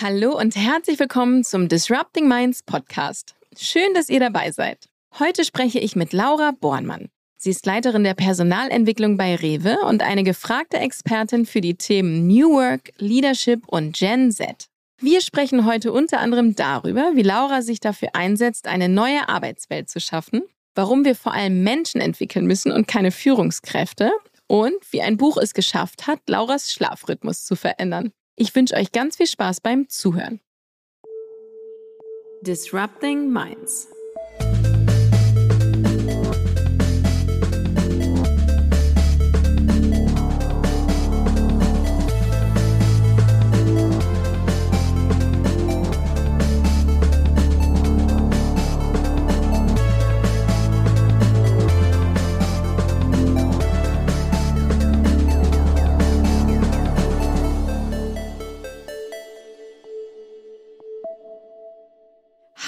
Hallo und herzlich willkommen zum Disrupting Minds Podcast. Schön, dass ihr dabei seid. Heute spreche ich mit Laura Bornmann. Sie ist Leiterin der Personalentwicklung bei Rewe und eine gefragte Expertin für die Themen New Work, Leadership und Gen Z. Wir sprechen heute unter anderem darüber, wie Laura sich dafür einsetzt, eine neue Arbeitswelt zu schaffen, warum wir vor allem Menschen entwickeln müssen und keine Führungskräfte und wie ein Buch es geschafft hat, Lauras Schlafrhythmus zu verändern. Ich wünsche euch ganz viel Spaß beim Zuhören. Disrupting Minds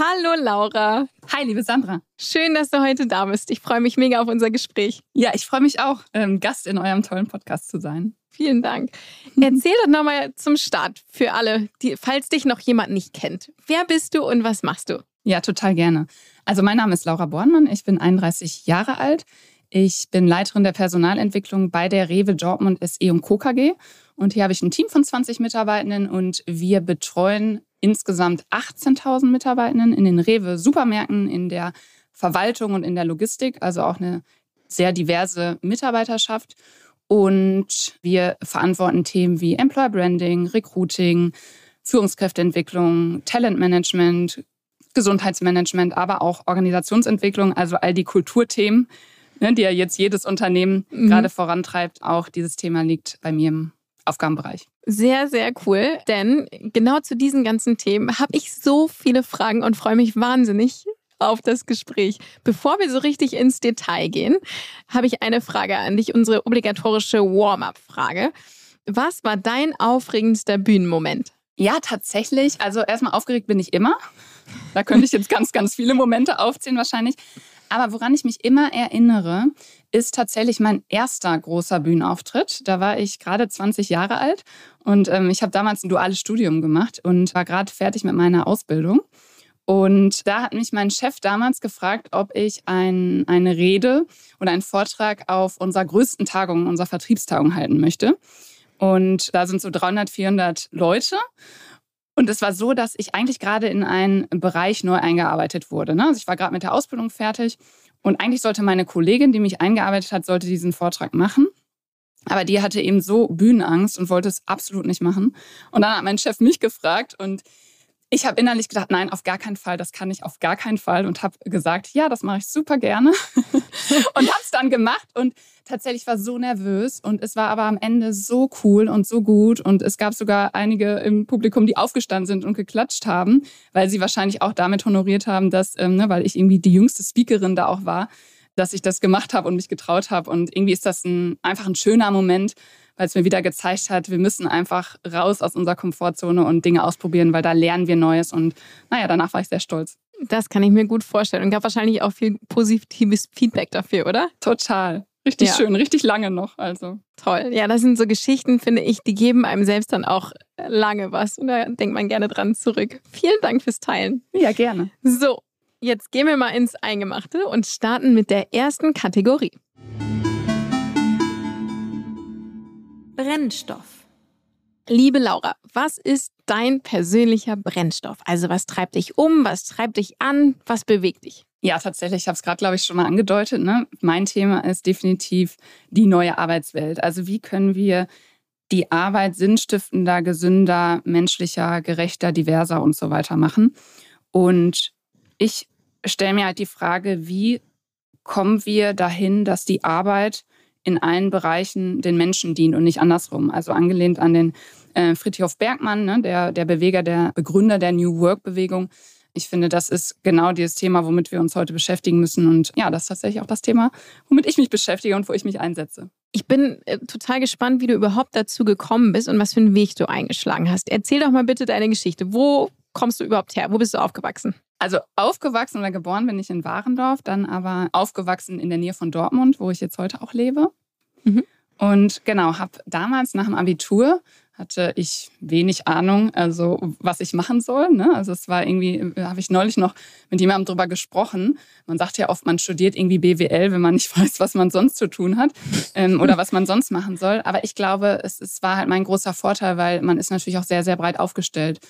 Hallo Laura. Hi, liebe Sandra. Schön, dass du heute da bist. Ich freue mich mega auf unser Gespräch. Ja, ich freue mich auch, ähm, Gast in eurem tollen Podcast zu sein. Vielen Dank. Erzähl doch nochmal zum Start für alle, die, falls dich noch jemand nicht kennt. Wer bist du und was machst du? Ja, total gerne. Also mein Name ist Laura Bornmann, ich bin 31 Jahre alt. Ich bin Leiterin der Personalentwicklung bei der Rewe Dortmund SE und Co. KG. Und hier habe ich ein Team von 20 Mitarbeitenden und wir betreuen insgesamt 18.000 Mitarbeitenden in den Rewe-Supermärkten, in der Verwaltung und in der Logistik, also auch eine sehr diverse Mitarbeiterschaft. Und wir verantworten Themen wie Employer Branding, Recruiting, Führungskräfteentwicklung, Talentmanagement, Gesundheitsmanagement, aber auch Organisationsentwicklung, also all die Kulturthemen, ne, die ja jetzt jedes Unternehmen mhm. gerade vorantreibt. Auch dieses Thema liegt bei mir im Aufgabenbereich. Sehr, sehr cool, denn genau zu diesen ganzen Themen habe ich so viele Fragen und freue mich wahnsinnig auf das Gespräch. Bevor wir so richtig ins Detail gehen, habe ich eine Frage an dich, unsere obligatorische Warm-up-Frage. Was war dein aufregendster Bühnenmoment? Ja, tatsächlich. Also erstmal aufgeregt bin ich immer. Da könnte ich jetzt ganz, ganz viele Momente aufzählen wahrscheinlich. Aber woran ich mich immer erinnere, ist tatsächlich mein erster großer Bühnenauftritt. Da war ich gerade 20 Jahre alt und ähm, ich habe damals ein duales Studium gemacht und war gerade fertig mit meiner Ausbildung. Und da hat mich mein Chef damals gefragt, ob ich ein, eine Rede oder einen Vortrag auf unserer größten Tagung, unserer Vertriebstagung halten möchte. Und da sind so 300, 400 Leute. Und es war so, dass ich eigentlich gerade in einen Bereich neu eingearbeitet wurde. Ne? Also ich war gerade mit der Ausbildung fertig und eigentlich sollte meine Kollegin, die mich eingearbeitet hat, sollte diesen Vortrag machen. Aber die hatte eben so Bühnenangst und wollte es absolut nicht machen. Und dann hat mein Chef mich gefragt und ich habe innerlich gedacht, nein, auf gar keinen Fall, das kann ich auf gar keinen Fall und habe gesagt, ja, das mache ich super gerne. Und habe es dann gemacht und tatsächlich war so nervös und es war aber am Ende so cool und so gut und es gab sogar einige im Publikum, die aufgestanden sind und geklatscht haben, weil sie wahrscheinlich auch damit honoriert haben, dass, ähm, ne, weil ich irgendwie die jüngste Speakerin da auch war, dass ich das gemacht habe und mich getraut habe und irgendwie ist das ein, einfach ein schöner Moment, weil es mir wieder gezeigt hat, wir müssen einfach raus aus unserer Komfortzone und Dinge ausprobieren, weil da lernen wir Neues. Und naja, danach war ich sehr stolz. Das kann ich mir gut vorstellen und gab wahrscheinlich auch viel positives Feedback dafür, oder? Total. Richtig ja. schön, richtig lange noch. Also toll. Ja, das sind so Geschichten, finde ich, die geben einem selbst dann auch lange was und da denkt man gerne dran zurück. Vielen Dank fürs Teilen. Ja, gerne. So, jetzt gehen wir mal ins Eingemachte und starten mit der ersten Kategorie. Brennstoff. Liebe Laura, was ist dein persönlicher Brennstoff? Also was treibt dich um, was treibt dich an, was bewegt dich? Ja, tatsächlich, ich habe es gerade, glaube ich, schon mal angedeutet. Ne? Mein Thema ist definitiv die neue Arbeitswelt. Also wie können wir die Arbeit sinnstiftender, gesünder, menschlicher, gerechter, diverser und so weiter machen? Und ich stelle mir halt die Frage, wie kommen wir dahin, dass die Arbeit in allen Bereichen den Menschen dient und nicht andersrum. Also angelehnt an den äh, Friedhof Bergmann, ne, der, der Beweger, der Begründer der New Work-Bewegung. Ich finde, das ist genau dieses Thema, womit wir uns heute beschäftigen müssen. Und ja, das ist tatsächlich auch das Thema, womit ich mich beschäftige und wo ich mich einsetze. Ich bin äh, total gespannt, wie du überhaupt dazu gekommen bist und was für einen Weg du eingeschlagen hast. Erzähl doch mal bitte deine Geschichte. Wo kommst du überhaupt her? Wo bist du aufgewachsen? Also aufgewachsen oder geboren bin ich in Warendorf, dann aber aufgewachsen in der Nähe von Dortmund, wo ich jetzt heute auch lebe. Mhm. Und genau, habe damals nach dem Abitur hatte ich wenig Ahnung, also was ich machen soll. Ne? Also es war irgendwie, äh, habe ich neulich noch mit jemandem drüber gesprochen. Man sagt ja oft, man studiert irgendwie BWL, wenn man nicht weiß, was man sonst zu tun hat ähm, oder was man sonst machen soll. Aber ich glaube, es, es war halt mein großer Vorteil, weil man ist natürlich auch sehr, sehr breit aufgestellt.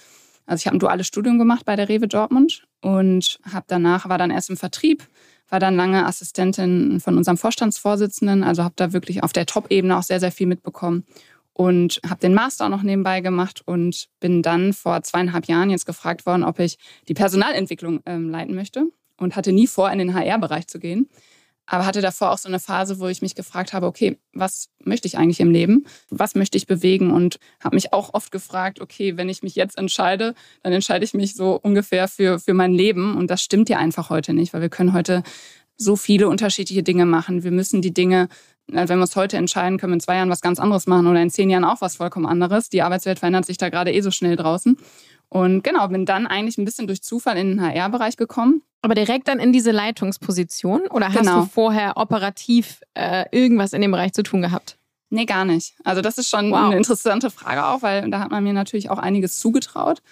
Also ich habe ein duales Studium gemacht bei der Rewe Dortmund und habe danach war dann erst im Vertrieb, war dann lange Assistentin von unserem Vorstandsvorsitzenden, also habe da wirklich auf der Top-Ebene auch sehr, sehr viel mitbekommen und habe den Master auch noch nebenbei gemacht und bin dann vor zweieinhalb Jahren jetzt gefragt worden, ob ich die Personalentwicklung ähm, leiten möchte und hatte nie vor, in den HR-Bereich zu gehen. Aber hatte davor auch so eine Phase, wo ich mich gefragt habe, okay, was möchte ich eigentlich im Leben? Was möchte ich bewegen? Und habe mich auch oft gefragt, okay, wenn ich mich jetzt entscheide, dann entscheide ich mich so ungefähr für, für mein Leben. Und das stimmt ja einfach heute nicht, weil wir können heute so viele unterschiedliche Dinge machen. Wir müssen die Dinge wenn wir uns heute entscheiden, können wir in zwei Jahren was ganz anderes machen oder in zehn Jahren auch was vollkommen anderes. Die Arbeitswelt verändert sich da gerade eh so schnell draußen. Und genau, bin dann eigentlich ein bisschen durch Zufall in den HR-Bereich gekommen. Aber direkt dann in diese Leitungsposition? Oder hast genau. du vorher operativ äh, irgendwas in dem Bereich zu tun gehabt? Nee, gar nicht. Also das ist schon wow. eine interessante Frage auch, weil da hat man mir natürlich auch einiges zugetraut.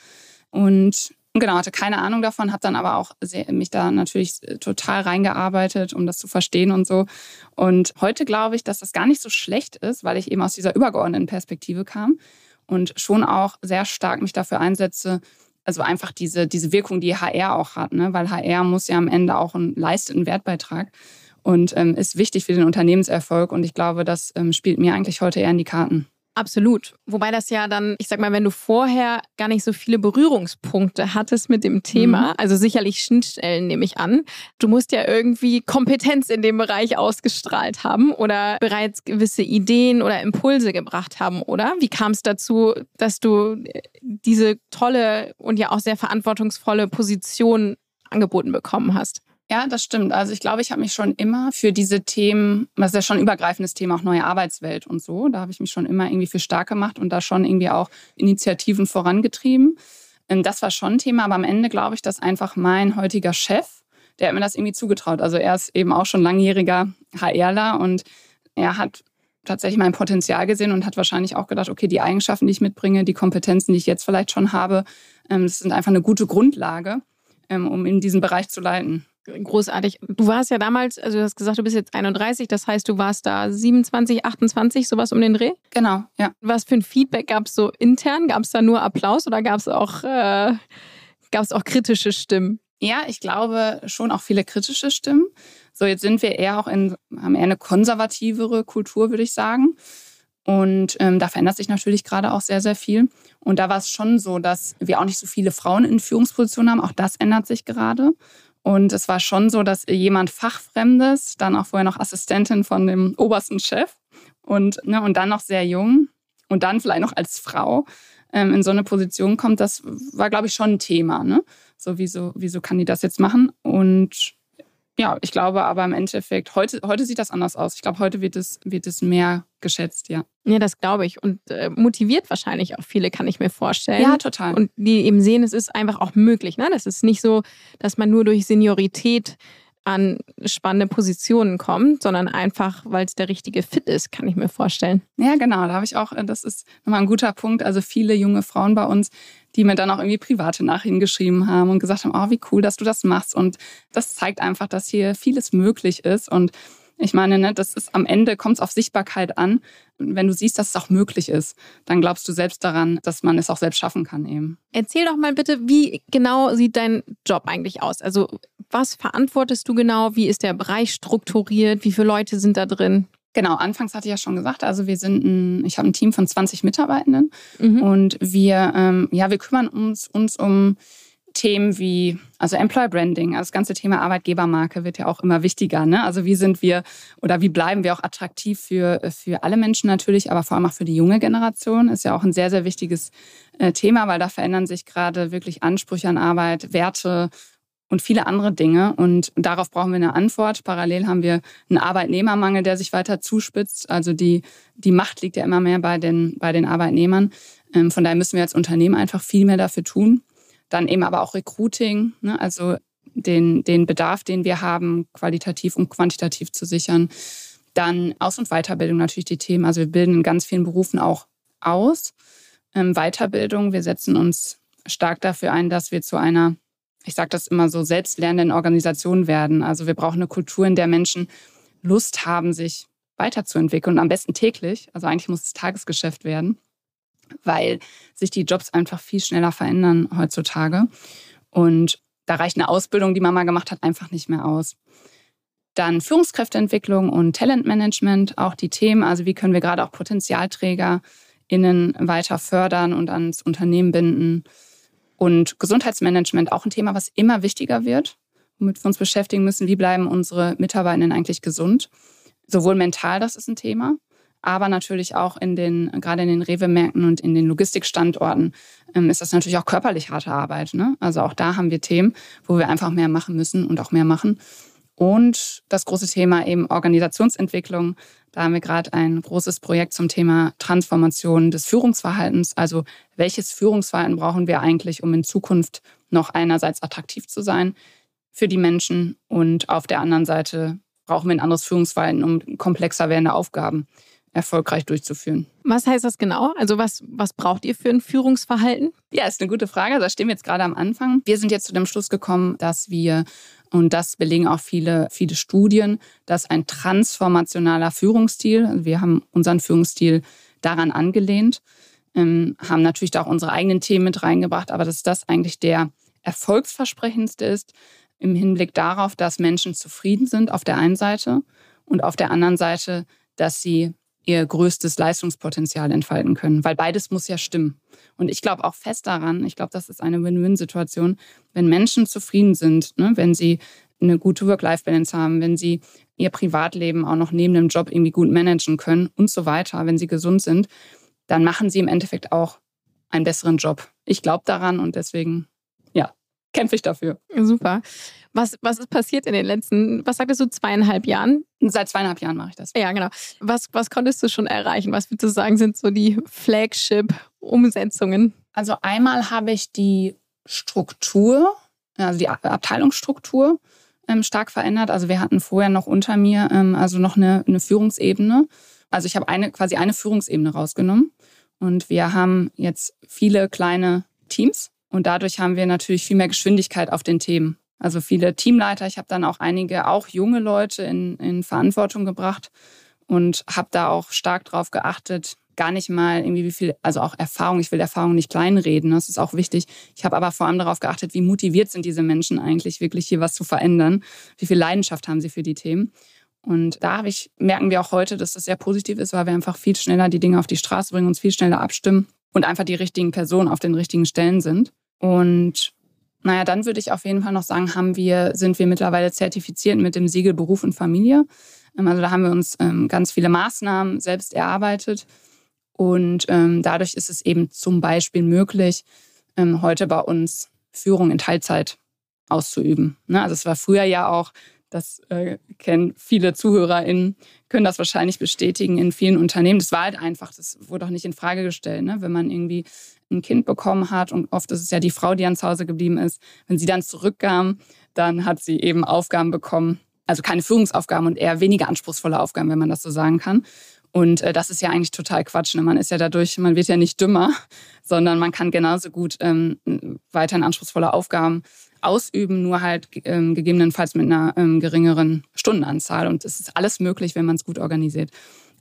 Und genau, hatte keine Ahnung davon, habe dann aber auch sehr, mich da natürlich äh, total reingearbeitet, um das zu verstehen und so. Und heute glaube ich, dass das gar nicht so schlecht ist, weil ich eben aus dieser übergeordneten Perspektive kam und schon auch sehr stark mich dafür einsetze, also einfach diese, diese Wirkung, die HR auch hat, ne? weil HR muss ja am Ende auch einen leisteten Wertbeitrag und ähm, ist wichtig für den Unternehmenserfolg. Und ich glaube, das ähm, spielt mir eigentlich heute eher in die Karten. Absolut. Wobei das ja dann, ich sag mal, wenn du vorher gar nicht so viele Berührungspunkte hattest mit dem Thema, mhm. also sicherlich Schnittstellen nehme ich an, du musst ja irgendwie Kompetenz in dem Bereich ausgestrahlt haben oder bereits gewisse Ideen oder Impulse gebracht haben, oder? Wie kam es dazu, dass du äh, diese tolle und ja auch sehr verantwortungsvolle Position angeboten bekommen hast? Ja, das stimmt. Also ich glaube, ich habe mich schon immer für diese Themen, das ist ja schon ein übergreifendes Thema, auch neue Arbeitswelt und so, da habe ich mich schon immer irgendwie für stark gemacht und da schon irgendwie auch Initiativen vorangetrieben. Ähm, das war schon ein Thema, aber am Ende glaube ich, dass einfach mein heutiger Chef, der hat mir das irgendwie zugetraut. Also er ist eben auch schon langjähriger HRler und er hat tatsächlich mein Potenzial gesehen und hat wahrscheinlich auch gedacht, okay, die Eigenschaften, die ich mitbringe, die Kompetenzen, die ich jetzt vielleicht schon habe, ähm, das sind einfach eine gute Grundlage, ähm, um in diesem Bereich zu leiten großartig. Du warst ja damals, also du hast gesagt, du bist jetzt 31, das heißt, du warst da 27, 28, sowas um den Dreh? Genau, ja. Was für ein Feedback gab es so intern? Gab es da nur Applaus oder gab es auch, äh, auch kritische Stimmen? Ja, ich glaube schon auch viele kritische Stimmen. So, jetzt sind wir eher auch in, haben eher eine konservativere Kultur, würde ich sagen. Und ähm, da verändert sich natürlich gerade auch sehr, sehr viel. Und da war es schon so, dass wir auch nicht so viele Frauen in Führungspositionen haben. Auch das ändert sich gerade. Und es war schon so, dass jemand Fachfremdes, dann auch vorher noch Assistentin von dem obersten Chef und, ne, und dann noch sehr jung und dann vielleicht noch als Frau ähm, in so eine Position kommt, das war, glaube ich, schon ein Thema. Ne? So, wieso, wieso kann die das jetzt machen? Und ja, ich glaube aber im Endeffekt, heute, heute sieht das anders aus. Ich glaube, heute wird es, wird es mehr geschätzt, ja. Ja, das glaube ich. Und äh, motiviert wahrscheinlich auch viele, kann ich mir vorstellen. Ja, total. Und die eben sehen, es ist einfach auch möglich. Ne? Das ist nicht so, dass man nur durch Seniorität an spannende Positionen kommt, sondern einfach, weil es der richtige Fit ist, kann ich mir vorstellen. Ja, genau. Da habe ich auch, äh, das ist nochmal ein guter Punkt. Also viele junge Frauen bei uns, die mir dann auch irgendwie private Nachrichten geschrieben haben und gesagt haben, oh, wie cool, dass du das machst. Und das zeigt einfach, dass hier vieles möglich ist. Und ich meine, ne, das ist am Ende kommt es auf Sichtbarkeit an. Wenn du siehst, dass es auch möglich ist, dann glaubst du selbst daran, dass man es auch selbst schaffen kann eben. Erzähl doch mal bitte, wie genau sieht dein Job eigentlich aus? Also was verantwortest du genau? Wie ist der Bereich strukturiert? Wie viele Leute sind da drin? Genau, anfangs hatte ich ja schon gesagt, also wir sind ein, ich habe ein Team von 20 Mitarbeitenden mhm. und wir, ähm, ja, wir kümmern uns, uns um Themen wie, also Employer Branding, also das ganze Thema Arbeitgebermarke wird ja auch immer wichtiger. Ne? Also wie sind wir oder wie bleiben wir auch attraktiv für, für alle Menschen natürlich, aber vor allem auch für die junge Generation, ist ja auch ein sehr, sehr wichtiges äh, Thema, weil da verändern sich gerade wirklich Ansprüche an Arbeit, Werte und viele andere Dinge. Und darauf brauchen wir eine Antwort. Parallel haben wir einen Arbeitnehmermangel, der sich weiter zuspitzt. Also die, die Macht liegt ja immer mehr bei den, bei den Arbeitnehmern. Ähm, von daher müssen wir als Unternehmen einfach viel mehr dafür tun. Dann eben aber auch Recruiting, ne? also den, den Bedarf, den wir haben, qualitativ und quantitativ zu sichern. Dann Aus- und Weiterbildung natürlich die Themen. Also wir bilden in ganz vielen Berufen auch aus. ähm, Weiterbildung. Wir setzen uns stark dafür ein, dass wir zu einer, ich sage das immer so, selbstlernenden Organisation werden. Also wir brauchen eine Kultur, in der Menschen Lust haben, sich weiterzuentwickeln und am besten täglich. Also eigentlich muss es Tagesgeschäft werden, weil sich die Jobs einfach viel schneller verändern heutzutage. Und da reicht eine Ausbildung, die man mal gemacht hat, einfach nicht mehr aus. Dann Führungskräfteentwicklung und Talentmanagement, auch die Themen, also wie können wir gerade auch PotenzialträgerInnen weiter fördern und ans Unternehmen binden. Und Gesundheitsmanagement, auch ein Thema, was immer wichtiger wird, womit wir uns beschäftigen müssen. Wie bleiben unsere Mitarbeitenden eigentlich gesund? Sowohl mental, das ist ein Thema, aber natürlich auch in den, gerade in den Rewe-Märkten und in den Logistikstandorten ähm, ist das natürlich auch körperlich harte Arbeit. Ne? Also auch da haben wir Themen, wo wir einfach mehr machen müssen und auch mehr machen. Und das große Thema eben Organisationsentwicklung. Da haben wir gerade ein großes Projekt zum Thema Transformation des Führungsverhaltens. Also welches Führungsverhalten brauchen wir eigentlich, um in Zukunft noch einerseits attraktiv zu sein für die Menschen und auf der anderen Seite brauchen wir ein anderes Führungsverhalten, um komplexer werdende Aufgaben erfolgreich durchzuführen. Was heißt das genau? Also was, was braucht ihr für ein Führungsverhalten? Ja, ist eine gute Frage. Da stehen wir jetzt gerade am Anfang. Wir sind jetzt zu dem Schluss gekommen, dass wir und das belegen auch viele, viele Studien, dass ein transformationaler Führungsstil, also wir haben unseren Führungsstil daran angelehnt, ähm, haben natürlich da auch unsere eigenen Themen mit reingebracht, aber dass das eigentlich der erfolgsversprechendste ist im Hinblick darauf, dass Menschen zufrieden sind auf der einen Seite und auf der anderen Seite, dass sie ihr größtes Leistungspotenzial entfalten können, weil beides muss ja stimmen. Und ich glaube auch fest daran, ich glaube, das ist eine Win-Win-Situation, wenn Menschen zufrieden sind, ne, wenn sie eine gute Work-Life-Balance haben, wenn sie ihr Privatleben auch noch neben dem Job irgendwie gut managen können und so weiter, wenn sie gesund sind, dann machen sie im Endeffekt auch einen besseren Job. Ich glaube daran und deswegen, ja, kämpfe ich dafür. Super. Was, was ist passiert in den letzten, was sagtest du, zweieinhalb Jahren? Seit zweieinhalb Jahren mache ich das. Ja, genau. Was, was konntest du schon erreichen? Was würdest du sagen, sind so die Flagship-Umsetzungen? Also einmal habe ich die Struktur, also die Abteilungsstruktur ähm, stark verändert. Also wir hatten vorher noch unter mir, ähm, also noch eine, eine Führungsebene. Also ich habe eine, quasi eine Führungsebene rausgenommen. Und wir haben jetzt viele kleine Teams. Und dadurch haben wir natürlich viel mehr Geschwindigkeit auf den Themen. Also viele Teamleiter. Ich habe dann auch einige, auch junge Leute in, in Verantwortung gebracht und habe da auch stark drauf geachtet, gar nicht mal irgendwie wie viel, also auch Erfahrung, ich will Erfahrung nicht kleinreden, das ist auch wichtig. Ich habe aber vor allem darauf geachtet, wie motiviert sind diese Menschen eigentlich wirklich hier was zu verändern, wie viel Leidenschaft haben sie für die Themen. Und da ich, merken wir auch heute, dass das sehr positiv ist, weil wir einfach viel schneller die Dinge auf die Straße bringen, uns viel schneller abstimmen und einfach die richtigen Personen auf den richtigen Stellen sind. Und naja, dann würde ich auf jeden Fall noch sagen, haben wir, sind wir mittlerweile zertifiziert mit dem Siegel Beruf und Familie. Ähm, also da haben wir uns ähm, ganz viele Maßnahmen selbst erarbeitet. Und ähm, dadurch ist es eben zum Beispiel möglich, heute bei uns Führung in Teilzeit auszuüben. Ne? Also es war früher ja auch, das äh, kennen viele ZuhörerInnen, können das wahrscheinlich bestätigen in vielen Unternehmen. Das war halt einfach, das wurde auch nicht in Frage gestellt. Ne? Wenn man irgendwie ein Kind bekommen hat und oft ist es ja die Frau, die zu Hause geblieben ist, wenn sie dann zurückkam, dann hat sie eben Aufgaben bekommen, also keine Führungsaufgaben und eher weniger anspruchsvolle Aufgaben, wenn man das so sagen kann. Und äh, das ist ja eigentlich total Quatsch. Ne? Man ist ja dadurch, man wird ja nicht dümmer, sondern man kann genauso gut ähm, weiterhin anspruchsvolle Aufgaben ausüben, nur halt ähm, gegebenenfalls mit einer ähm, geringeren Stundenanzahl. Und es ist alles möglich, wenn man es gut organisiert.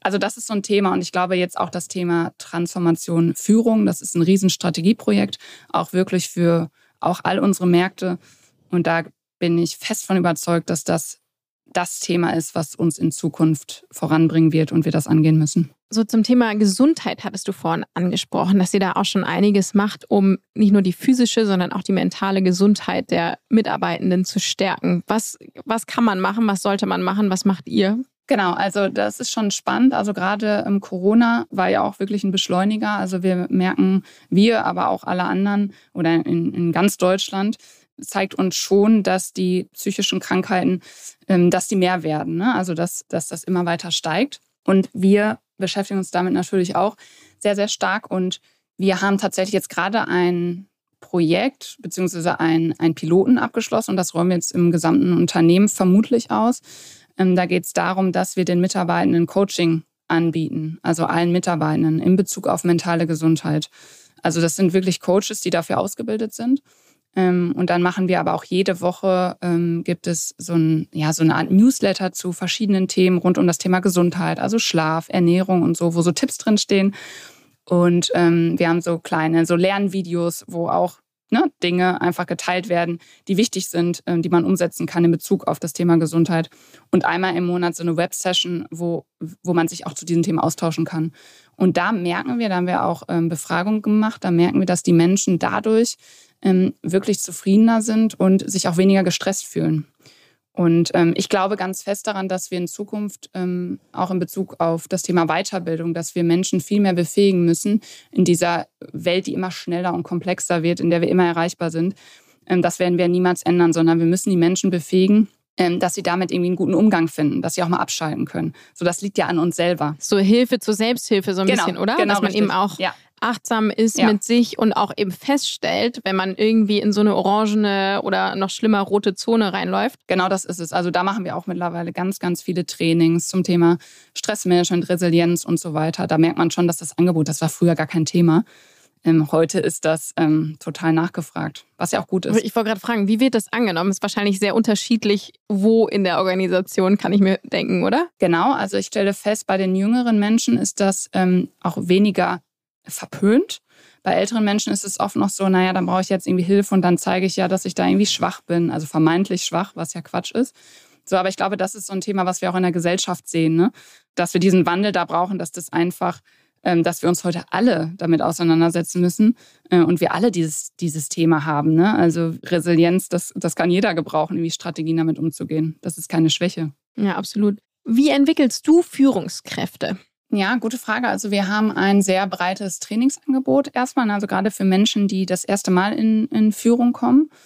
Also das ist so ein Thema und ich glaube jetzt auch das Thema Transformation Führung, das ist ein Riesenstrategieprojekt, auch wirklich für auch all unsere Märkte. Und da bin ich fest von überzeugt, dass das das Thema ist, was uns in Zukunft voranbringen wird und wir das angehen müssen. So zum Thema Gesundheit hattest du vorhin angesprochen, dass ihr da auch schon einiges macht, um nicht nur die physische, sondern auch die mentale Gesundheit der Mitarbeitenden zu stärken. Was, was kann man machen? Was sollte man machen? Was macht ihr? Genau, also das ist schon spannend. Also gerade im Corona war ja auch wirklich ein Beschleuniger. Also wir merken, wir, aber auch alle anderen oder in, in ganz Deutschland, zeigt uns schon, dass die psychischen Krankheiten, ähm, dass die mehr werden. Ne? Also dass, dass das immer weiter steigt. Und wir beschäftigen uns damit natürlich auch sehr, sehr stark. Und wir haben tatsächlich jetzt gerade ein Projekt beziehungsweise ein, ein Piloten abgeschlossen und das räumen wir jetzt im gesamten Unternehmen vermutlich aus. Ähm, da geht es darum, dass wir den Mitarbeitenden Coaching anbieten, also allen Mitarbeitenden in Bezug auf mentale Gesundheit. Also das sind wirklich Coaches, die dafür ausgebildet sind. Ähm, und dann machen wir aber auch jede Woche, ähm, gibt es so, ein, ja, so eine Art Newsletter zu verschiedenen Themen rund um das Thema Gesundheit, also Schlaf, Ernährung und so, wo so Tipps drinstehen. Und ähm, wir haben so kleine, so Lernvideos, wo auch ne, Dinge einfach geteilt werden, die wichtig sind, ähm, die man umsetzen kann in Bezug auf das Thema Gesundheit. Und einmal im Monat so eine Web-Session, wo, wo man sich auch zu diesem Thema austauschen kann. Und da merken wir, da haben wir auch ähm, Befragungen gemacht, da merken wir, dass die Menschen dadurch ähm, wirklich zufriedener sind und sich auch weniger gestresst fühlen. Und ähm, ich glaube ganz fest daran, dass wir in Zukunft ähm, auch in Bezug auf das Thema Weiterbildung, dass wir Menschen viel mehr befähigen müssen in dieser Welt, die immer schneller und komplexer wird, in der wir immer erreichbar sind. Ähm, das werden wir niemals ändern, sondern wir müssen die Menschen befähigen, dass sie damit irgendwie einen guten Umgang finden, dass sie auch mal abschalten können. So, das liegt ja an uns selber. So Hilfe zur Selbsthilfe so ein genau, bisschen, oder? Genau, dass man richtig. eben auch ja achtsam ist ja. mit sich und auch eben feststellt, wenn man irgendwie in so eine orangene oder noch schlimmer rote Zone reinläuft. Genau das ist es. Also da machen wir auch mittlerweile ganz, ganz viele Trainings zum Thema Stressmanagement, Resilienz und so weiter. Da merkt man schon, dass das Angebot, das war früher gar kein Thema. Ähm, heute ist das ähm, total nachgefragt, was ja auch gut ist. Ich wollte gerade fragen, wie wird das angenommen? Ist wahrscheinlich sehr unterschiedlich, wo in der Organisation, kann ich mir denken, oder? Genau, also ich stelle fest, bei den jüngeren Menschen ist das ähm, auch weniger verpönt. Bei älteren Menschen ist es oft noch so, naja, dann brauche ich jetzt irgendwie Hilfe und dann zeige ich ja, dass ich da irgendwie schwach bin, also vermeintlich schwach, was ja Quatsch ist. So, aber ich glaube, das ist so ein Thema, was wir auch in der Gesellschaft sehen, ne? dass wir diesen Wandel da brauchen, dass das einfach, dass wir uns heute alle damit auseinandersetzen müssen äh, und wir alle dieses, dieses Thema haben. Ne? Also Resilienz, das, das kann jeder gebrauchen, irgendwie Strategien damit umzugehen. Das ist keine Schwäche. Ja, absolut. Wie entwickelst du Führungskräfte? Ja, gute Frage. Also wir haben ein sehr breites Trainingsangebot erstmal, also gerade für Menschen, die das erste Mal in, in Führung kommen, ähm,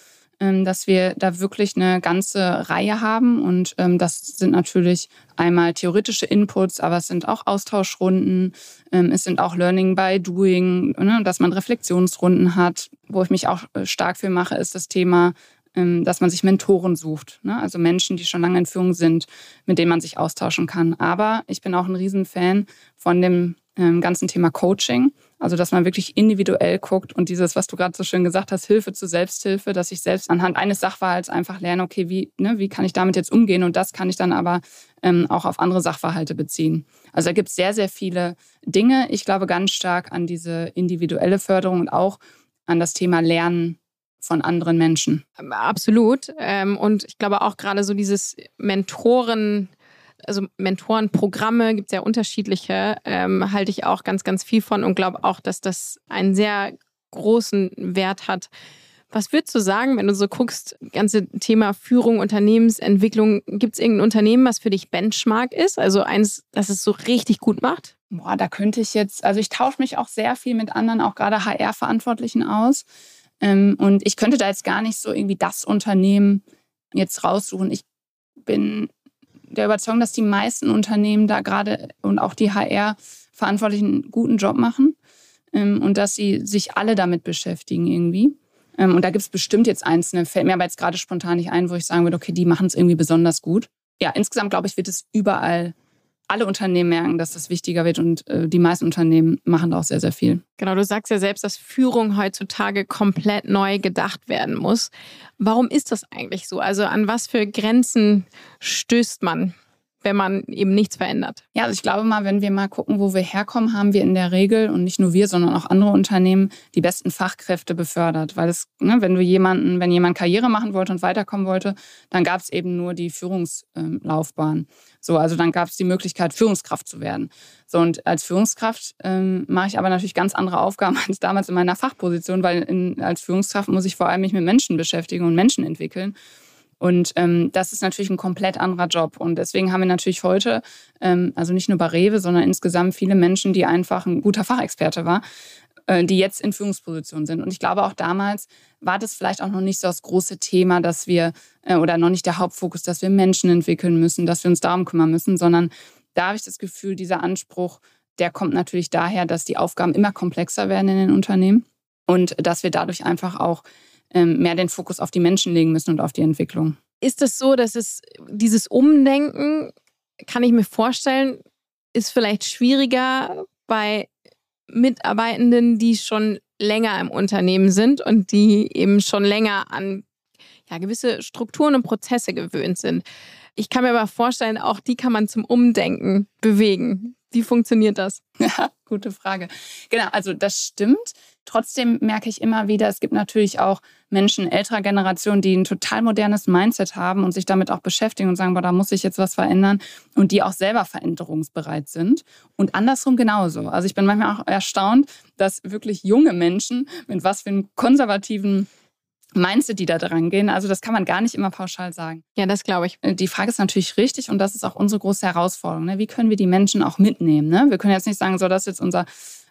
dass wir da wirklich eine ganze Reihe haben. Und ähm, das sind natürlich einmal theoretische Inputs, aber es sind auch Austauschrunden, ähm, es sind auch Learning by Doing, ne, dass man Reflexionsrunden hat. Wo ich mich auch äh, stark für mache, ist das Thema ähm, dass man sich Mentoren sucht, ne? also Menschen, die schon lange in Führung sind, mit denen man sich austauschen kann. Aber ich bin auch ein Riesenfan von dem ähm, ganzen Thema Coaching, also dass man wirklich individuell guckt und dieses, was du gerade so schön gesagt hast, Hilfe zur Selbsthilfe, dass ich selbst anhand eines Sachverhalts einfach lerne, okay, wie, ne, wie kann ich damit jetzt umgehen und das kann ich dann aber ähm, auch auf andere Sachverhalte beziehen. Also da gibt es sehr, sehr viele Dinge. Ich glaube ganz stark an diese individuelle Förderung und auch an das Thema Lernen von anderen Menschen. Absolut. Ähm, und ich glaube auch gerade so dieses Mentoren, also Mentorenprogramme gibt es ja unterschiedliche, ähm, halte ich auch ganz, ganz viel von und glaube auch, dass das einen sehr großen Wert hat. Was würdest du sagen, wenn du so guckst, ganze Thema Führung, Unternehmensentwicklung, gibt es irgendein Unternehmen, was für dich Benchmark ist? Also eins, das es so richtig gut macht? Boah, da könnte ich jetzt, also ich tausche mich auch sehr viel mit anderen, auch gerade HR-Verantwortlichen aus. Ähm, und ich könnte da jetzt gar nicht so irgendwie das Unternehmen jetzt raussuchen. Ich bin der Überzeugung, dass die meisten Unternehmen da gerade und auch die HR-Verantwortlichen einen guten Job machen ähm, und dass sie sich alle damit beschäftigen irgendwie. Ähm, und da gibt es bestimmt jetzt einzelne, fällt mir aber jetzt gerade spontan nicht ein, wo ich sagen würde, okay, die machen es irgendwie besonders gut. Ja, insgesamt glaube ich, wird es überall alle Unternehmen merken, dass das wichtiger wird und äh, die meisten Unternehmen machen da auch sehr, sehr viel. Genau, du sagst ja selbst, dass Führung heutzutage komplett neu gedacht werden muss. Warum ist das eigentlich so? Also an was für Grenzen stößt man? Wenn man eben nichts verändert. Ja, also ich glaube mal, wenn wir mal gucken, wo wir herkommen, haben wir in der Regel und nicht nur wir, sondern auch andere Unternehmen die besten Fachkräfte befördert. Weil es, ne, wenn du jemanden, wenn jemand Karriere machen wollte und weiterkommen wollte, dann gab es eben nur die Führungslaufbahn. So, also dann gab es die Möglichkeit, Führungskraft zu werden. So, und als Führungskraft ähm, mache ich aber natürlich ganz andere Aufgaben als damals in meiner Fachposition, weil in, als Führungskraft muss ich vor allem mich mit Menschen beschäftigen und Menschen entwickeln. Und ähm, das ist natürlich ein komplett anderer Job. Und deswegen haben wir natürlich heute, ähm, also nicht nur bei Rewe, sondern insgesamt viele Menschen, die einfach ein guter Fachexperte war, äh, die jetzt in Führungspositionen sind. Und ich glaube, auch damals war das vielleicht auch noch nicht so das große Thema, dass wir, äh, oder noch nicht der Hauptfokus, dass wir Menschen entwickeln müssen, dass wir uns darum kümmern müssen, sondern da habe ich das Gefühl, dieser Anspruch, der kommt natürlich daher, dass die Aufgaben immer komplexer werden in den Unternehmen und dass wir dadurch einfach auch mehr den Fokus auf die Menschen legen müssen und auf die Entwicklung. Ist es so, dass es dieses Umdenken, kann ich mir vorstellen, ist vielleicht schwieriger bei Mitarbeitenden, die schon länger im Unternehmen sind und die eben schon länger an ja, gewisse Strukturen und Prozesse gewöhnt sind. Ich kann mir aber vorstellen, auch die kann man zum Umdenken bewegen. Wie funktioniert das? Ja, gute Frage. Genau, also das stimmt. Trotzdem merke ich immer wieder, es gibt natürlich auch Menschen älterer Generation, die ein total modernes Mindset haben und sich damit auch beschäftigen und sagen, boah, da muss ich jetzt was verändern und die auch selber veränderungsbereit sind. Und andersrum genauso. Also ich bin manchmal auch erstaunt, dass wirklich junge Menschen mit was für einem konservativen Mindset, die da dran gehen. Also das kann man gar nicht immer pauschal sagen. Ja, das glaube ich. Die Frage ist natürlich richtig und das ist auch unsere große Herausforderung. Ne? Wie können wir die Menschen auch mitnehmen? Ne? Wir können jetzt nicht sagen, so das ist jetzt unser,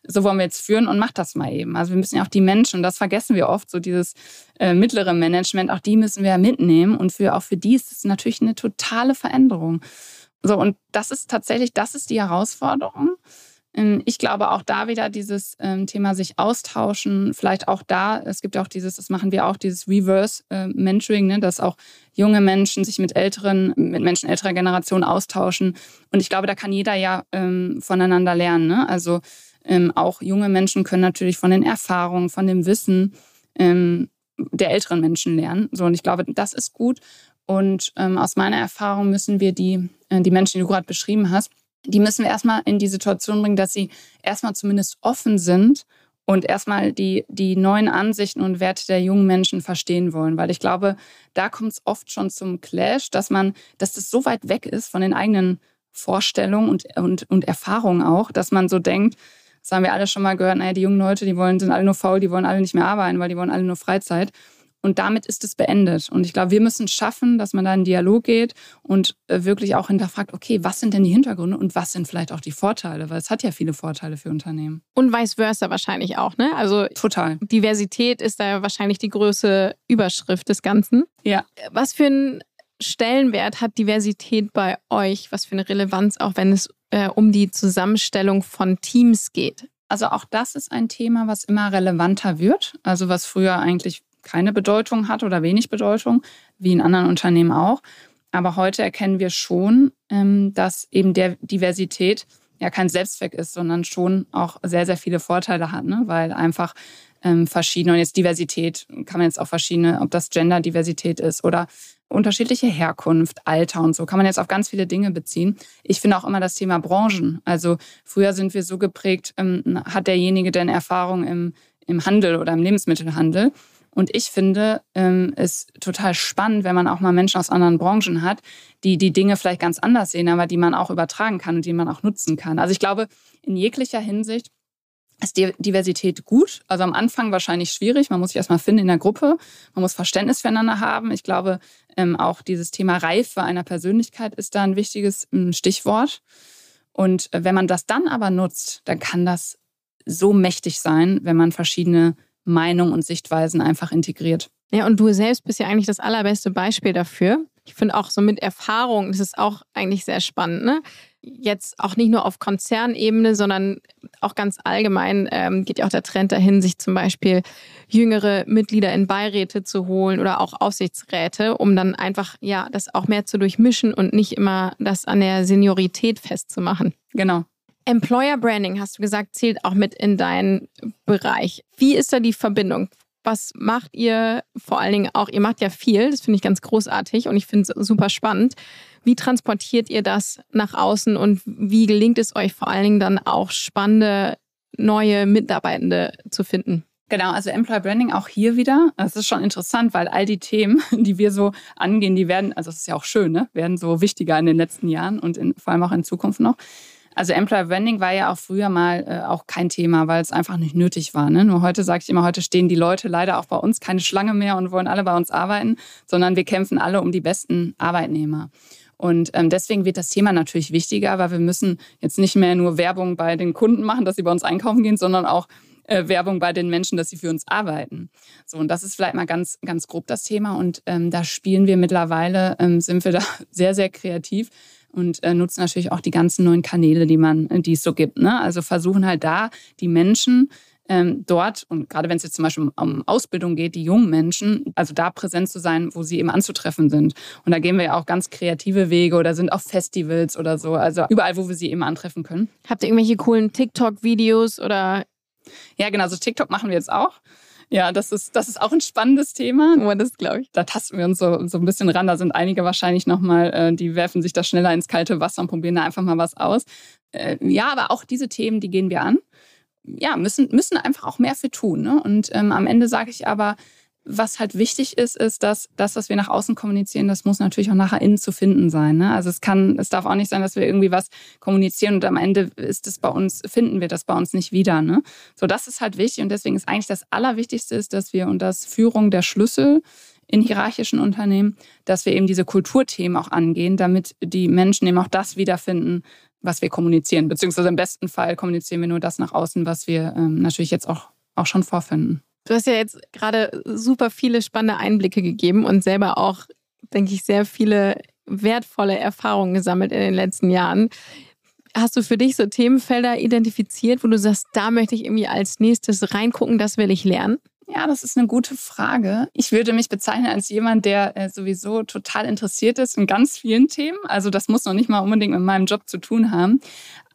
so wollen wir jetzt führen und macht das mal eben. Also wir müssen ja auch die Menschen, und das vergessen wir oft, so dieses äh, mittlere Management, auch die müssen wir ja mitnehmen und für, auch für die ist es natürlich eine totale Veränderung. So, und das ist tatsächlich, das ist die Herausforderung. Ähm, ich glaube auch da wieder dieses ähm, Thema sich austauschen, vielleicht auch da, es gibt ja auch dieses, das machen wir auch, dieses Reverse äh, Mentoring, ne, dass auch junge Menschen sich mit älteren, mit Menschen älterer Generation austauschen. Und ich glaube, da kann jeder ja ähm, voneinander lernen. Ne? Also ähm, auch junge Menschen können natürlich von den Erfahrungen, von dem Wissen ähm, der älteren Menschen lernen. So, und ich glaube, das ist gut. Und ähm, aus meiner Erfahrung müssen wir die, äh, die Menschen, die du gerade beschrieben hast, die müssen wir erstmal in die Situation bringen, dass sie erstmal zumindest offen sind und erstmal die, die neuen Ansichten und Werte der jungen Menschen verstehen wollen. Weil ich glaube, da kommt es oft schon zum Clash, dass man, dass das so weit weg ist von den eigenen Vorstellungen und, und, und Erfahrungen auch, dass man so denkt, das haben wir alle schon mal gehört, naja, die jungen Leute, die wollen, sind alle nur faul, die wollen alle nicht mehr arbeiten, weil die wollen alle nur Freizeit. Und damit ist es beendet. Und ich glaube, wir müssen schaffen, dass man da in Dialog geht und äh, wirklich auch hinterfragt, okay, was sind denn die Hintergründe und was sind vielleicht auch die Vorteile? Weil es hat ja viele Vorteile für Unternehmen. Und vice versa wahrscheinlich auch, ne? Also total. Diversität ist da wahrscheinlich die größte Überschrift des Ganzen. Ja. Was für einen Stellenwert hat Diversität bei euch? Was für eine Relevanz, auch wenn es äh, um die Zusammenstellung von Teams geht? Also auch das ist ein Thema, was immer relevanter wird. Also was früher eigentlich keine Bedeutung hat oder wenig Bedeutung, wie in anderen Unternehmen auch. Aber heute erkennen wir schon, ähm, dass eben der Diversität ja kein Selbstzweck ist, sondern schon auch sehr, sehr viele Vorteile hat, ne? weil einfach ähm, verschiedene, und jetzt Diversität kann man jetzt auch verschiedene, ob das Gender-Diversität ist oder unterschiedliche Herkunft, Alter und so, kann man jetzt auf ganz viele Dinge beziehen. Ich finde auch immer das Thema Branchen. Also früher sind wir so geprägt, ähm, hat derjenige denn Erfahrung im, im Handel oder im Lebensmittelhandel? Und ich finde ähm, es total spannend, wenn man auch mal Menschen aus anderen Branchen hat, die die Dinge vielleicht ganz anders sehen, aber die man auch übertragen kann und die man auch nutzen kann. Also ich glaube, in jeglicher Hinsicht ist Diversität gut. Also am Anfang wahrscheinlich schwierig. Man muss sich erstmal finden in der Gruppe. Man muss Verständnis füreinander haben. Ich glaube, ähm, auch dieses Thema Reife einer Persönlichkeit ist da ein wichtiges ähm, Stichwort. Und äh, wenn man das dann aber nutzt, dann kann das so mächtig sein, wenn man verschiedene Meinungen und Sichtweisen einfach integriert. Ja, und du selbst bist ja eigentlich das allerbeste Beispiel dafür. Ich finde auch so mit Erfahrung, das ist auch eigentlich sehr spannend. Ne? Jetzt auch nicht nur auf Konzernebene, sondern auch ganz allgemein ähm, geht ja auch der Trend dahin, sich zum Beispiel jüngere Mitglieder in Beiräte zu holen oder auch Aufsichtsräte, um dann einfach ja das auch mehr zu durchmischen und nicht immer das an der Seniorität festzumachen. Genau. Employer Branding, hast du gesagt, zählt auch mit in deinen Bereich. Wie ist da die Verbindung? Was macht ihr vor allen Dingen auch? Ihr macht ja viel, das finde ich ganz großartig und ich finde es super spannend. Wie transportiert ihr das nach außen und wie gelingt es euch vor allen Dingen dann auch spannende neue Mitarbeitende zu finden? Genau, also Employer Branding auch hier wieder. Das ist schon interessant, weil all die Themen, die wir so angehen, die werden, also das ist ja auch schön, ne, werden so wichtiger in den letzten Jahren und in, vor allem auch in Zukunft noch. Also Employer Branding war ja auch früher mal äh, auch kein Thema, weil es einfach nicht nötig war. Ne? Nur heute sage ich immer, heute stehen die Leute leider auch bei uns keine Schlange mehr und wollen alle bei uns arbeiten, sondern wir kämpfen alle um die besten Arbeitnehmer. Und ähm, deswegen wird das Thema natürlich wichtiger, weil wir müssen jetzt nicht mehr nur Werbung bei den Kunden machen, dass sie bei uns einkaufen gehen, sondern auch äh, Werbung bei den Menschen, dass sie für uns arbeiten. So, und das ist vielleicht mal ganz, ganz grob das Thema. Und ähm, da spielen wir mittlerweile, ähm, sind wir da sehr, sehr kreativ und äh, nutzen natürlich auch die ganzen neuen Kanäle, die man, die es so gibt. Ne? Also versuchen halt da die Menschen ähm, dort, und gerade wenn es jetzt zum Beispiel um, um, Ausbildung geht, die jungen Menschen, also da präsent zu sein, wo sie eben anzutreffen sind. Und da gehen wir ja auch ganz kreative Wege oder sind auf Festivals oder so, also überall, wo wir sie eben antreffen können. Habt ihr irgendwelche coolen TikTok-Videos oder? Ja, genau, so TikTok machen wir jetzt auch. Ja, das ist, das ist auch ein spannendes Thema. Oh, das glaube ich. Da tasten wir uns so, so ein bisschen ran. Da sind einige wahrscheinlich nochmal, äh, die werfen sich da schneller ins kalte Wasser und probieren da einfach mal was aus. Äh, ja, aber auch diese Themen, die gehen wir an. Ja, müssen, müssen einfach auch mehr für tun. Ne? Und ähm, am Ende sage ich aber, was halt wichtig ist, ist, dass das, was wir nach außen kommunizieren, das muss natürlich auch nachher innen zu finden sein. Ne? Also es kann, es darf auch nicht sein, dass wir irgendwie was kommunizieren und am Ende ist es bei uns, finden wir das bei uns nicht wieder. Ne? So, das ist halt wichtig und deswegen ist eigentlich das Allerwichtigste ist, dass wir und das Führung der Schlüssel in hierarchischen Unternehmen, dass wir eben diese Kulturthemen auch angehen, damit die Menschen eben auch das wiederfinden, was wir kommunizieren. Beziehungsweise im besten Fall kommunizieren wir nur das nach außen, was wir ähm, natürlich jetzt auch, auch schon vorfinden. Du hast ja jetzt gerade super viele spannende Einblicke gegeben und selber auch, denke ich, sehr viele wertvolle Erfahrungen gesammelt in den letzten Jahren. Hast du für dich so Themenfelder identifiziert, wo du sagst, da möchte ich irgendwie als nächstes reingucken, das will ich lernen? Ja, das ist eine gute Frage. Ich würde mich bezeichnen als jemand, der äh, sowieso total interessiert ist in ganz vielen Themen. Also das muss noch nicht mal unbedingt mit meinem Job zu tun haben.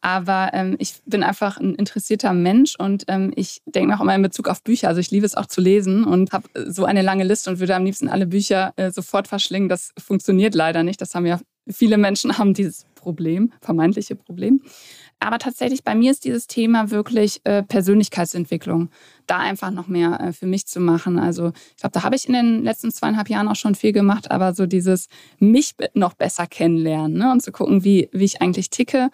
Aber ähm, ich bin einfach ein interessierter Mensch und ähm, ich denke auch immer in Bezug auf Bücher. Also ich liebe es auch zu lesen und habe so eine lange Liste und würde am liebsten alle Bücher äh, sofort verschlingen. Das funktioniert leider nicht. Das haben ja viele Menschen haben dieses Problem, vermeintliche Problem. Aber tatsächlich bei mir ist dieses Thema wirklich äh, Persönlichkeitsentwicklung, da einfach noch mehr äh, für mich zu machen. Also ich glaube, da habe ich in den letzten zweieinhalb Jahren auch schon viel gemacht, aber so dieses mich noch besser kennenlernen ne? und zu gucken, wie, wie ich eigentlich ticke.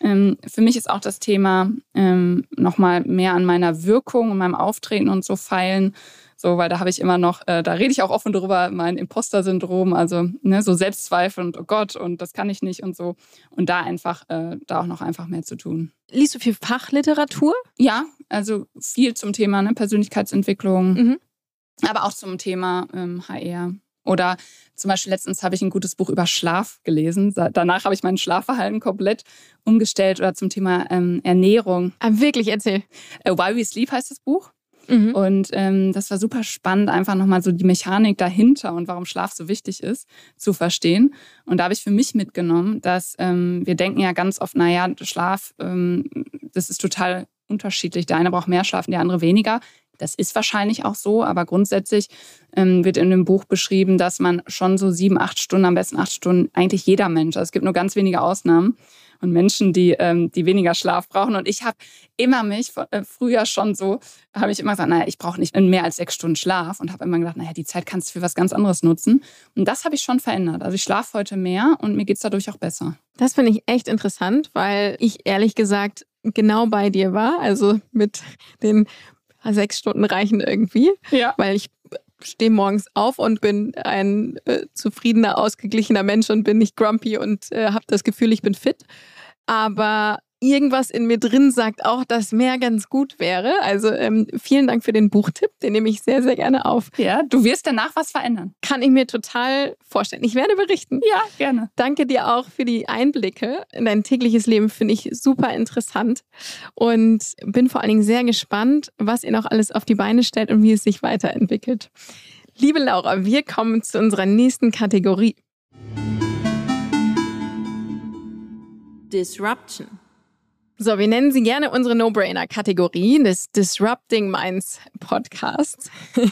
Ähm, für mich ist auch das Thema ähm, nochmal mehr an meiner Wirkung und meinem Auftreten und so feilen. So, weil da habe ich immer noch, äh, da rede ich auch offen drüber, mein Imposter-Syndrom, also ne, so Selbstzweifel und oh Gott und das kann ich nicht und so. Und da einfach, äh, da auch noch einfach mehr zu tun. Liest du viel Fachliteratur? Ja, also viel zum Thema ne, Persönlichkeitsentwicklung, mhm. aber auch zum Thema ähm, HR. Oder zum Beispiel letztens habe ich ein gutes Buch über Schlaf gelesen. Danach habe ich mein Schlafverhalten komplett umgestellt oder zum Thema ähm, Ernährung. Ah, wirklich, erzähl. Äh, Why We Sleep heißt das Buch. Mhm. Und ähm, das war super spannend, einfach nochmal so die Mechanik dahinter und warum Schlaf so wichtig ist, zu verstehen. Und da habe ich für mich mitgenommen, dass ähm, wir denken ja ganz oft, naja, Schlaf, ähm, das ist total unterschiedlich. Der eine braucht mehr Schlaf und der andere weniger. Das ist wahrscheinlich auch so, aber grundsätzlich ähm, wird in dem Buch beschrieben, dass man schon so sieben, acht Stunden, am besten acht Stunden, eigentlich jeder Mensch, also es gibt nur ganz wenige Ausnahmen und Menschen, die, ähm, die weniger Schlaf brauchen. Und ich habe immer mich, äh, früher schon so, habe ich immer gesagt, naja, ich brauche nicht mehr als sechs Stunden Schlaf und habe immer gedacht, naja, die Zeit kannst du für was ganz anderes nutzen. Und das habe ich schon verändert. Also ich schlafe heute mehr und mir geht es dadurch auch besser. Das finde ich echt interessant, weil ich ehrlich gesagt genau bei dir war. Also mit den sechs Stunden reichen irgendwie. Ja. Weil ich stehe morgens auf und bin ein äh, zufriedener, ausgeglichener Mensch und bin nicht grumpy und äh, habe das Gefühl, ich bin fit. Aber irgendwas in mir drin sagt auch, dass mehr ganz gut wäre. Also ähm, vielen Dank für den Buchtipp, den nehme ich sehr, sehr gerne auf. Ja, du wirst danach was verändern. Kann ich mir total vorstellen. Ich werde berichten. Ja, gerne. Danke dir auch für die Einblicke in dein tägliches Leben, finde ich super interessant und bin vor allen Dingen sehr gespannt, was ihr noch alles auf die Beine stellt und wie es sich weiterentwickelt. Liebe Laura, wir kommen zu unserer nächsten Kategorie. Disruption. So, wir nennen sie gerne unsere No-Brainer-Kategorie des Disrupting Minds Podcasts.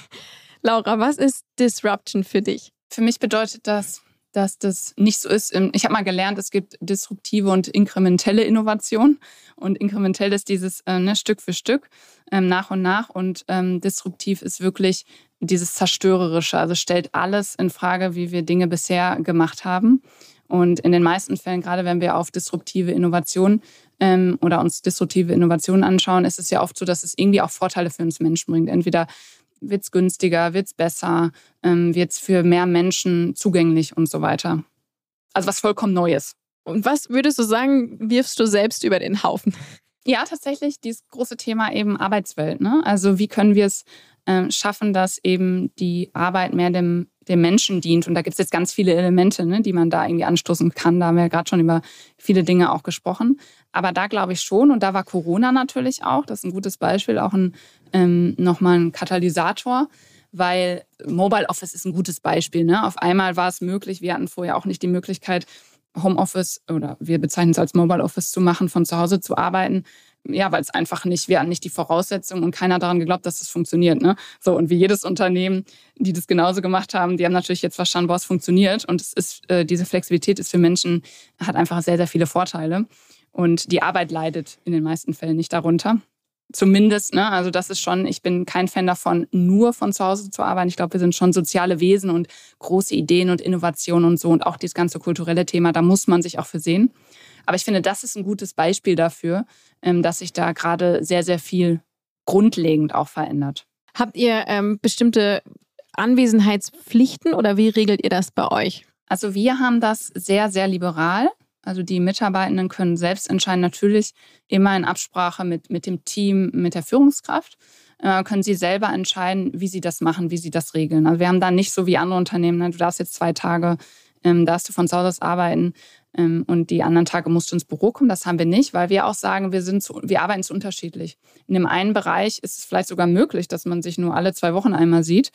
Laura, was ist Disruption für dich? Für mich bedeutet das, dass das nicht so ist. Ich habe mal gelernt, es gibt disruptive und inkrementelle Innovation. Und inkrementell ist dieses äh, ne, Stück für Stück, ähm, nach und nach. Und ähm, disruptiv ist wirklich dieses Zerstörerische. Also stellt alles in Frage, wie wir Dinge bisher gemacht haben. Und in den meisten Fällen, gerade wenn wir auf disruptive Innovation ähm, oder uns disruptive Innovationen anschauen, ist es ja oft so, dass es irgendwie auch Vorteile für uns Menschen bringt. Entweder wird es günstiger, wird es besser, ähm, wird es für mehr Menschen zugänglich und so weiter. Also was vollkommen Neues. Und was würdest du sagen, wirfst du selbst über den Haufen? Ja, tatsächlich dieses große Thema eben Arbeitswelt. Ne? Also wie können wir es äh, schaffen, dass eben die Arbeit mehr dem dem Menschen dient. Und da gibt es jetzt ganz viele Elemente, ne, die man da irgendwie anstoßen kann. Da haben wir ja gerade schon über viele Dinge auch gesprochen. Aber da glaube ich schon, und da war Corona natürlich auch, das ist ein gutes Beispiel, auch ein, ähm, nochmal ein Katalysator, weil Mobile Office ist ein gutes Beispiel. Ne? Auf einmal war es möglich, wir hatten vorher auch nicht die Möglichkeit, Homeoffice oder wir bezeichnen es als Mobile Office zu machen, von zu Hause zu arbeiten. Ja, weil es einfach nicht, wir hatten nicht die Voraussetzungen und keiner daran geglaubt, dass das funktioniert. Ne? So, und wie jedes Unternehmen, die das genauso gemacht haben, die haben natürlich jetzt verstanden, boah, es funktioniert. Und es ist, äh, diese Flexibilität ist für Menschen, hat einfach sehr, sehr viele Vorteile. Und die Arbeit leidet in den meisten Fällen nicht darunter. Zumindest, ne? Also das ist schon, ich bin kein Fan davon, nur von zu Hause zu arbeiten. Ich glaube, wir sind schon soziale Wesen und große Ideen und Innovationen und so und auch dieses ganze kulturelle Thema, da muss man sich auch für sehen. Aber ich finde, das ist ein gutes Beispiel dafür, ähm, dass sich da gerade sehr, sehr viel grundlegend auch verändert. Habt ihr ähm, bestimmte Anwesenheitspflichten oder wie regelt ihr das bei euch? Also wir haben das sehr, sehr liberal. Also die Mitarbeitenden können selbst entscheiden, natürlich immer in Absprache mit, mit dem Team, mit der Führungskraft, äh, können sie selber entscheiden, wie sie das machen, wie sie das regeln. Also wir haben da nicht so wie andere Unternehmen, ne, du darfst jetzt zwei Tage, ähm, darfst du von zu Hause aus arbeiten und die anderen Tage musst du ins Büro kommen. Das haben wir nicht, weil wir auch sagen, wir, sind zu, wir arbeiten zu unterschiedlich. In dem einen Bereich ist es vielleicht sogar möglich, dass man sich nur alle zwei Wochen einmal sieht.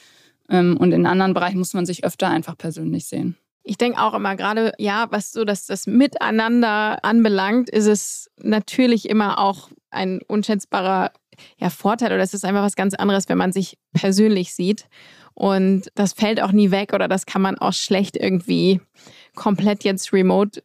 Ähm, und in anderen Bereichen muss man sich öfter einfach persönlich sehen. Ich denke auch immer gerade, ja, was so das, das Miteinander anbelangt, ist es natürlich immer auch ein unschätzbarer ja, Vorteil oder es ist einfach was ganz anderes, wenn man sich persönlich sieht. Und das fällt auch nie weg oder das kann man auch schlecht irgendwie komplett jetzt remote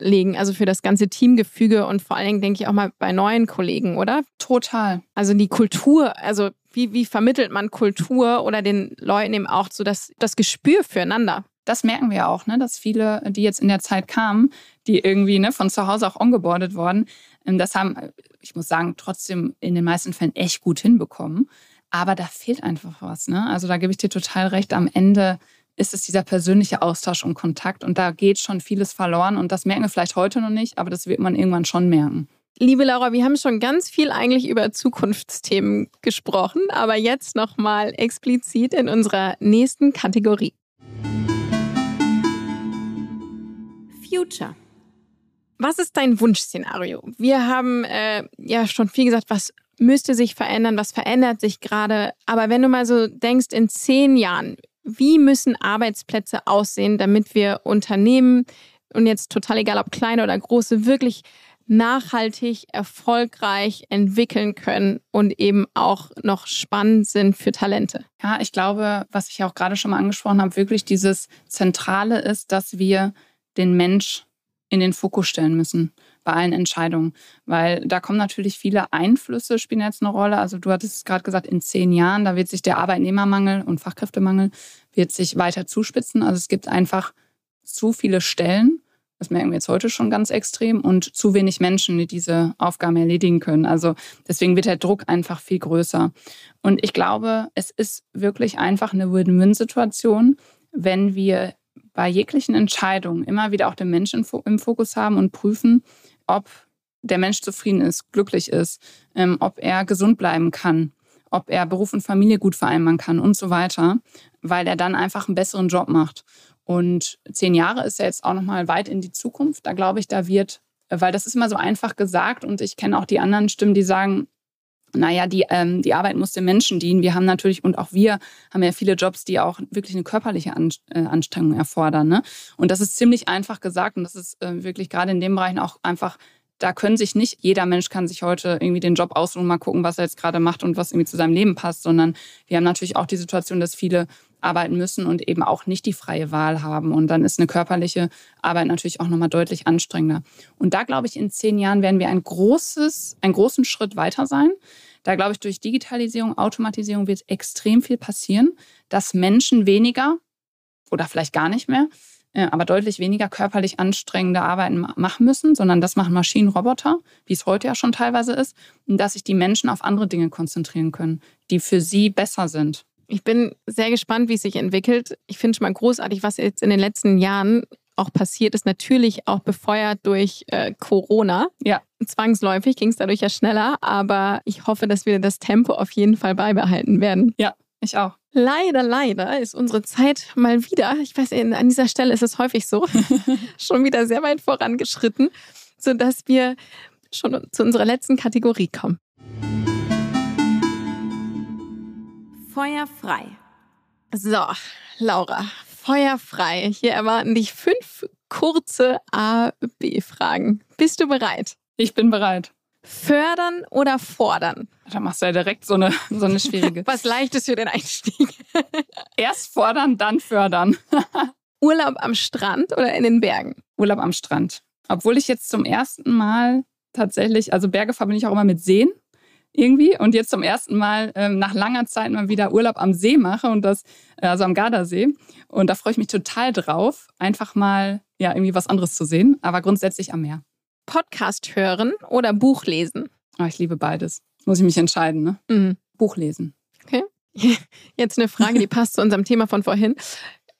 legen. Also für das ganze Teamgefüge und vor allen Dingen denke ich auch mal bei neuen Kollegen, oder? Total. Also die Kultur, also wie, wie vermittelt man Kultur oder den Leuten eben auch so das, das Gespür füreinander? das merken wir auch, ne, dass viele, die jetzt in der Zeit kamen, die irgendwie ne, von zu Hause auch ongeboardet wurden, ähm, das haben, ich muss sagen, trotzdem in den meisten Fällen echt gut hinbekommen. Aber da fehlt einfach was. Ne? Also da gebe ich dir total recht. Am Ende ist es dieser persönliche Austausch und Kontakt. Und da geht schon vieles verloren. Und das merken wir vielleicht heute noch nicht, aber das wird man irgendwann schon merken. Liebe Laura, wir haben schon ganz viel eigentlich über Zukunftsthemen gesprochen, aber jetzt nochmal explizit in unserer nächsten Kategorie. Future. Was ist dein Wunschszenario? Wir haben äh, ja schon viel gesagt, was müsste sich verändern, was verändert sich gerade. Aber wenn du mal so denkst, in zehn Jahren, wie müssen Arbeitsplätze aussehen, damit wir Unternehmen, und jetzt total egal ob kleine oder große, wirklich nachhaltig, erfolgreich entwickeln können und eben auch noch spannend sind für Talente. Ja, ich glaube, was ich auch gerade schon mal angesprochen habe, wirklich dieses Zentrale ist, dass wir den Mensch in den Fokus stellen müssen bei allen Entscheidungen. Weil da kommen natürlich viele Einflüsse, spielen jetzt eine Rolle. Also du hattest es gerade gesagt, in zehn Jahren, da wird sich der Arbeitnehmermangel und Fachkräftemangel wird sich weiter zuspitzen. Also es gibt einfach zu viele Stellen, das merken wir jetzt heute schon ganz extrem, und zu wenig Menschen, die diese Aufgaben erledigen können. Also deswegen wird der Druck einfach viel größer. Und ich glaube, es ist wirklich einfach eine Win-Win-Situation, wenn wir bei jeglichen Entscheidungen immer wieder auch den Menschen im Fokus haben und prüfen, ob der Mensch zufrieden ist, glücklich ist, ähm, ob er gesund bleiben kann, ob er Beruf und Familie gut vereinbaren kann und so weiter, weil er dann einfach einen besseren Job macht. Und zehn Jahre ist ja jetzt auch nochmal weit in die Zukunft. Da glaube ich, da wird, weil das ist immer so einfach gesagt und ich kenne auch die anderen Stimmen, die sagen, naja, die, ähm, die Arbeit muss dem Menschen dienen. Wir haben natürlich, und auch wir haben ja viele Jobs, die auch wirklich eine körperliche äh, Anstrengung erfordern. Ne? Und das ist ziemlich einfach gesagt und das ist äh, wirklich gerade in dem Bereich auch einfach, da können sich nicht, jeder Mensch kann sich heute irgendwie den Job aussuchen, mal gucken, was er jetzt gerade macht und was irgendwie zu seinem Leben passt, sondern wir haben natürlich auch die Situation, dass viele arbeiten müssen und eben auch nicht die freie Wahl haben. Und dann ist eine körperliche Arbeit natürlich auch nochmal deutlich anstrengender. Und da glaube ich, in zehn Jahren werden wir ein großes, einen großen Schritt weiter sein. Da glaube ich, durch Digitalisierung, Automatisierung wird extrem viel passieren, dass Menschen weniger oder vielleicht gar nicht mehr, äh, aber deutlich weniger körperlich anstrengende Arbeiten machen müssen, sondern das machen Maschinen, Roboter, wie es heute ja schon teilweise ist, und dass sich die Menschen auf andere Dinge konzentrieren können, die für sie besser sind. Ich bin sehr gespannt, wie es sich entwickelt. Ich finde schon mal großartig, was jetzt in den letzten Jahren auch passiert ist. Natürlich auch befeuert durch äh, Corona. Ja. Zwangsläufig ging es dadurch ja schneller, aber ich hoffe, dass wir das Tempo auf jeden Fall beibehalten werden. Ja, ich auch. Leider, leider ist unsere Zeit mal wieder, ich weiß, an dieser Stelle ist es häufig so, schon wieder sehr weit vorangeschritten, sodass wir schon zu unserer letzten Kategorie kommen. Feuer frei. So, Laura, Feuer frei. Hier erwarten dich fünf kurze A-B-Fragen. Bist du bereit? Ich bin bereit. Fördern oder fordern? Da machst du ja direkt so eine, so eine schwierige. Was leichtes für den Einstieg. Erst fordern, dann fördern. Urlaub am Strand oder in den Bergen? Urlaub am Strand. Obwohl ich jetzt zum ersten Mal tatsächlich, also Berge verbinde ich auch immer mit Seen irgendwie und jetzt zum ersten Mal ähm, nach langer Zeit mal wieder Urlaub am See mache und das, äh, also am Gardasee. Und da freue ich mich total drauf, einfach mal ja irgendwie was anderes zu sehen, aber grundsätzlich am Meer. Podcast hören oder Buch lesen? Oh, ich liebe beides. Muss ich mich entscheiden, ne? Mhm. Buch lesen. Okay. Jetzt eine Frage, die passt zu unserem Thema von vorhin.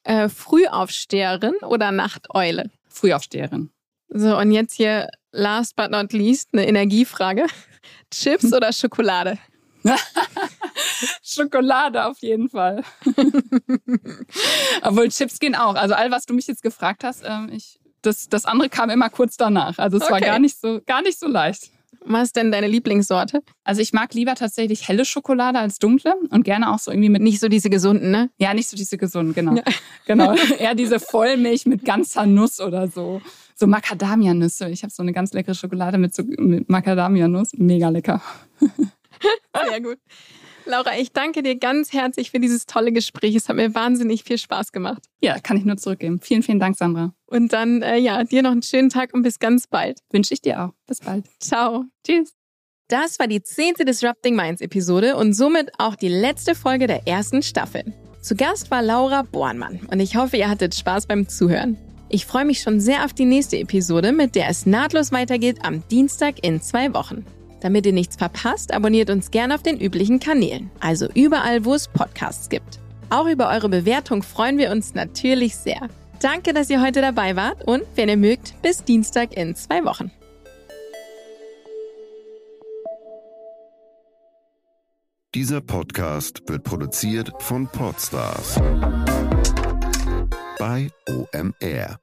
Äh, Frühaufsteherin oder Nachteule? Frühaufsteherin. So, und jetzt hier last but not least eine Energiefrage. Chips oder Schokolade? Schokolade auf jeden Fall. Obwohl Chips gehen auch. Also all, was du mich jetzt gefragt hast, ähm, ich, das, das andere kam immer kurz danach. Also es okay. war gar nicht, so, gar nicht so leicht. Was ist denn deine Lieblingssorte? Also ich mag lieber tatsächlich helle Schokolade als dunkle und gerne auch so irgendwie mit... Nicht so diese gesunden, ne? Ja, nicht so diese gesunden, genau. Ja. Genau, eher diese Vollmilch mit ganzer Nuss oder so. So Macadamia-Nüsse. Ich habe so eine ganz leckere Schokolade mit, so, mit Macadamia-Nuss. Mega lecker. Sehr gut. Laura, ich danke dir ganz herzlich für dieses tolle Gespräch. Es hat mir wahnsinnig viel Spaß gemacht. Ja, kann ich nur zurückgeben. Vielen, vielen Dank, Sandra. Und dann, äh, ja, dir noch einen schönen Tag und bis ganz bald. Wünsche ich dir auch. Bis bald. Ciao. Tschüss. Das war die zehnte Disrupting Minds Episode und somit auch die letzte Folge der ersten Staffel. Zu Gast war Laura Bornmann und ich hoffe, ihr hattet Spaß beim Zuhören. Ich freue mich schon sehr auf die nächste Episode, mit der es nahtlos weitergeht am Dienstag in zwei Wochen. Damit ihr nichts verpasst, abonniert uns gerne auf den üblichen Kanälen, also überall, wo es Podcasts gibt. Auch über eure Bewertung freuen wir uns natürlich sehr. Danke, dass ihr heute dabei wart und, wenn ihr mögt, bis Dienstag in zwei Wochen. Dieser Podcast wird produziert von Podstars bei OMR.